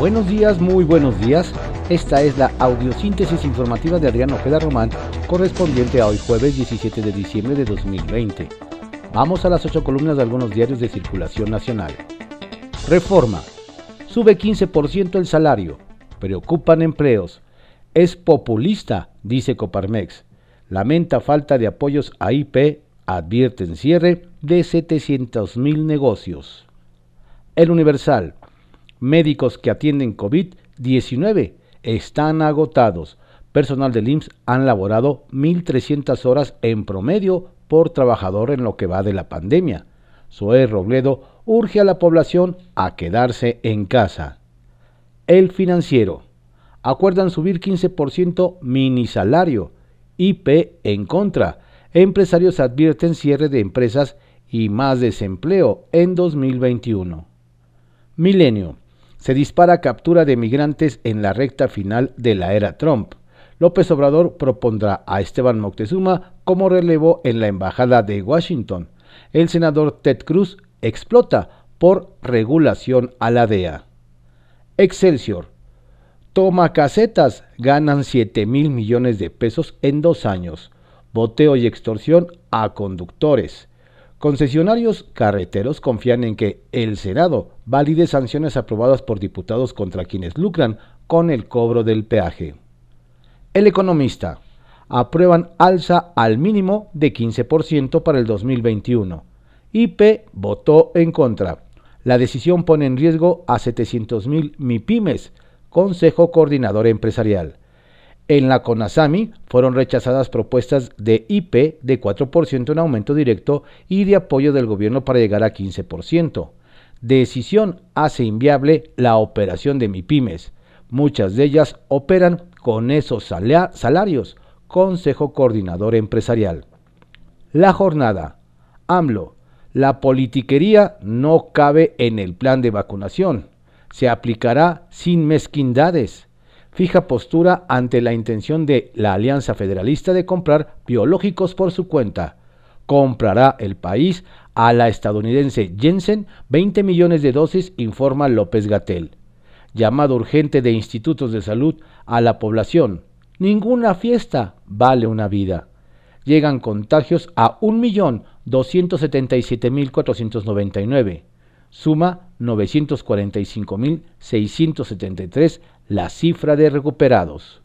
Buenos días, muy buenos días. Esta es la audiosíntesis informativa de Adrián Ojeda Román, correspondiente a hoy jueves 17 de diciembre de 2020. Vamos a las ocho columnas de algunos diarios de circulación nacional. Reforma. Sube 15% el salario. Preocupan empleos. Es populista, dice Coparmex. Lamenta falta de apoyos a IP, advierten cierre de 700 mil negocios. El Universal. Médicos que atienden COVID-19 están agotados. Personal del IMSS han laborado 1.300 horas en promedio por trabajador en lo que va de la pandemia. Zoé Robledo urge a la población a quedarse en casa. El financiero. Acuerdan subir 15% mini salario. IP en contra. Empresarios advierten cierre de empresas y más desempleo en 2021. Milenio. Se dispara captura de migrantes en la recta final de la era Trump. López Obrador propondrá a Esteban Moctezuma como relevo en la Embajada de Washington. El senador Ted Cruz explota por regulación a la DEA. Excelsior. Toma casetas ganan 7 mil millones de pesos en dos años. Boteo y extorsión a conductores. Concesionarios carreteros confían en que el Senado valide sanciones aprobadas por diputados contra quienes lucran con el cobro del peaje. El economista. Aprueban alza al mínimo de 15% para el 2021. IP votó en contra. La decisión pone en riesgo a 700.000 MIPIMES, Consejo Coordinador Empresarial. En la CONASAMI fueron rechazadas propuestas de IP de 4% en aumento directo y de apoyo del gobierno para llegar a 15%. Decisión hace inviable la operación de MIPIMES. Muchas de ellas operan con esos salarios. Consejo Coordinador Empresarial. La jornada. AMLO la politiquería no cabe en el plan de vacunación. Se aplicará sin mezquindades. Fija postura ante la intención de la Alianza Federalista de comprar biológicos por su cuenta. Comprará el país a la estadounidense Jensen 20 millones de dosis, informa López Gatel. Llamado urgente de institutos de salud a la población. Ninguna fiesta vale una vida. Llegan contagios a un millón 277.499. Suma 945.673 la cifra de recuperados.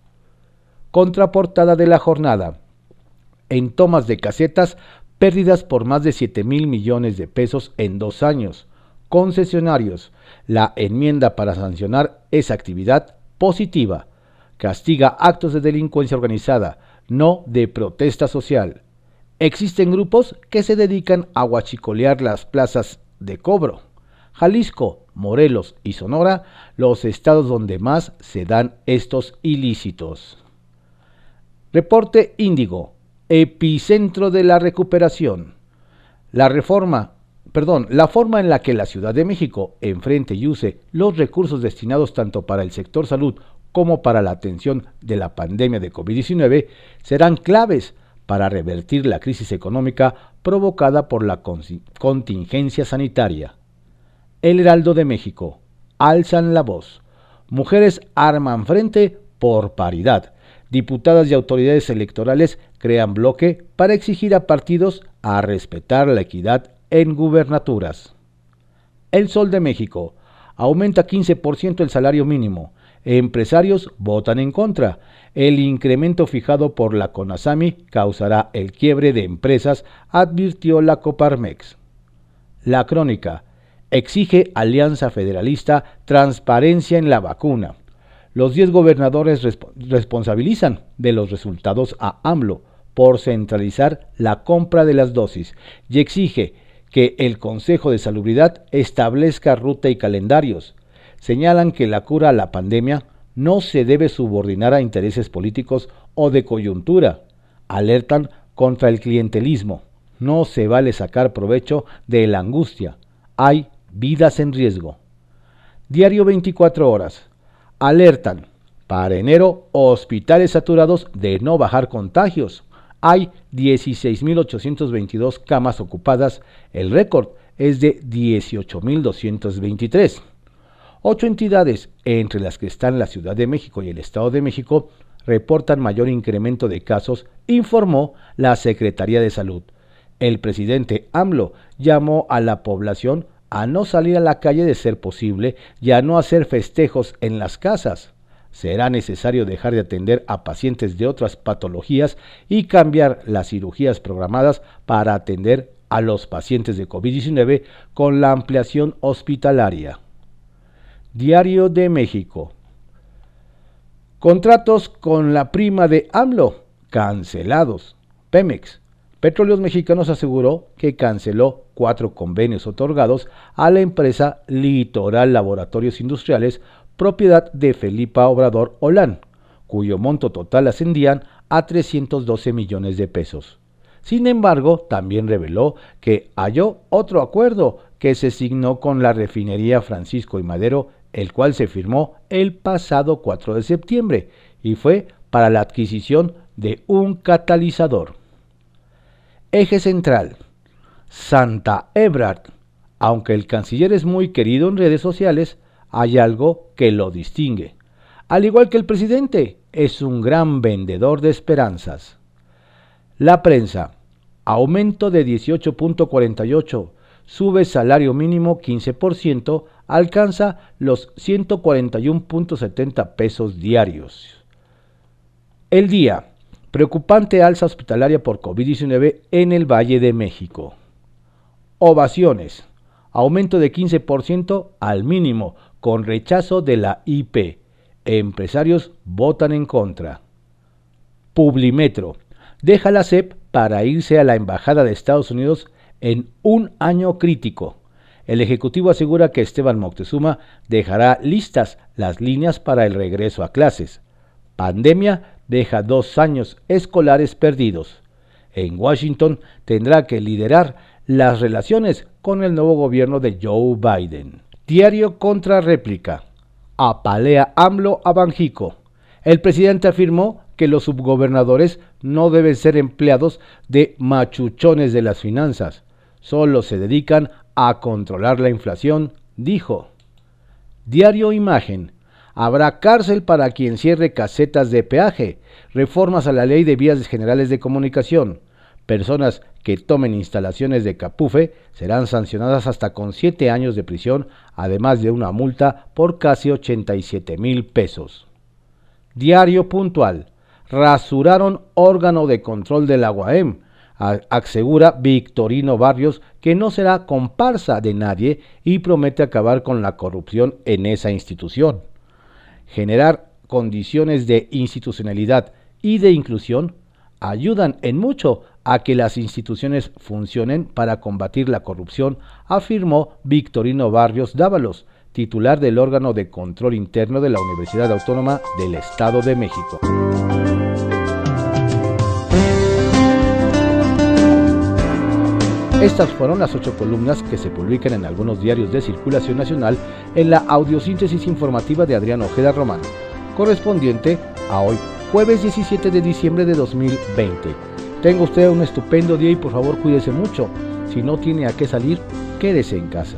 Contraportada de la jornada. En tomas de casetas, pérdidas por más de 7 mil millones de pesos en dos años. Concesionarios. La enmienda para sancionar esa actividad positiva. Castiga actos de delincuencia organizada, no de protesta social. Existen grupos que se dedican a huachicolear las plazas de cobro. Jalisco, Morelos y Sonora, los estados donde más se dan estos ilícitos. Reporte Índigo, epicentro de la recuperación. La reforma, perdón, la forma en la que la Ciudad de México enfrente y use los recursos destinados tanto para el sector salud como para la atención de la pandemia de COVID-19 serán claves para revertir la crisis económica provocada por la contingencia sanitaria. El Heraldo de México. Alzan la voz. Mujeres arman frente por paridad. Diputadas y autoridades electorales crean bloque para exigir a partidos a respetar la equidad en gubernaturas. El Sol de México. Aumenta 15% el salario mínimo. Empresarios votan en contra. El incremento fijado por la CONASAMI causará el quiebre de empresas, advirtió la Coparmex. La crónica exige Alianza Federalista transparencia en la vacuna. Los 10 gobernadores responsabilizan de los resultados a AMLO por centralizar la compra de las dosis y exige que el Consejo de Salubridad establezca ruta y calendarios señalan que la cura a la pandemia no se debe subordinar a intereses políticos o de coyuntura. Alertan contra el clientelismo. No se vale sacar provecho de la angustia. Hay vidas en riesgo. Diario 24 horas. Alertan. Para enero, hospitales saturados de no bajar contagios. Hay 16.822 camas ocupadas. El récord es de 18.223. Ocho entidades, entre las que están la Ciudad de México y el Estado de México, reportan mayor incremento de casos, informó la Secretaría de Salud. El presidente AMLO llamó a la población a no salir a la calle de ser posible y a no hacer festejos en las casas. Será necesario dejar de atender a pacientes de otras patologías y cambiar las cirugías programadas para atender a los pacientes de COVID-19 con la ampliación hospitalaria. Diario de México. Contratos con la prima de AMLO cancelados. Pemex. Petróleos Mexicanos aseguró que canceló cuatro convenios otorgados a la empresa Litoral Laboratorios Industriales, propiedad de Felipa Obrador Olán, cuyo monto total ascendían a 312 millones de pesos. Sin embargo, también reveló que halló otro acuerdo que se signó con la refinería Francisco y Madero, el cual se firmó el pasado 4 de septiembre y fue para la adquisición de un catalizador. Eje central. Santa Ebrard. Aunque el canciller es muy querido en redes sociales, hay algo que lo distingue. Al igual que el presidente, es un gran vendedor de esperanzas. La prensa. Aumento de 18.48. Sube salario mínimo 15%, alcanza los 141.70 pesos diarios. El día. Preocupante alza hospitalaria por COVID-19 en el Valle de México. Ovaciones. Aumento de 15% al mínimo, con rechazo de la IP. Empresarios votan en contra. Publimetro. Deja la CEP para irse a la Embajada de Estados Unidos en un año crítico. El Ejecutivo asegura que Esteban Moctezuma dejará listas las líneas para el regreso a clases. Pandemia deja dos años escolares perdidos. En Washington tendrá que liderar las relaciones con el nuevo gobierno de Joe Biden. Diario contra réplica. Apalea AMLO a Banjico. El presidente afirmó que los subgobernadores no deben ser empleados de machuchones de las finanzas, solo se dedican a controlar la inflación, dijo. Diario Imagen. Habrá cárcel para quien cierre casetas de peaje, reformas a la ley de vías generales de comunicación. Personas que tomen instalaciones de Capufe serán sancionadas hasta con siete años de prisión, además de una multa por casi 87 mil pesos. Diario puntual. Rasuraron órgano de control del UAM. Asegura Victorino Barrios que no será comparsa de nadie y promete acabar con la corrupción en esa institución generar condiciones de institucionalidad y de inclusión ayudan en mucho a que las instituciones funcionen para combatir la corrupción, afirmó Victorino Barrios Dávalos, titular del órgano de control interno de la Universidad Autónoma del Estado de México. Estas fueron las ocho columnas que se publican en algunos diarios de circulación nacional en la audiosíntesis informativa de Adrián Ojeda Román, correspondiente a hoy, jueves 17 de diciembre de 2020. Tenga usted un estupendo día y por favor cuídese mucho. Si no tiene a qué salir, quédese en casa.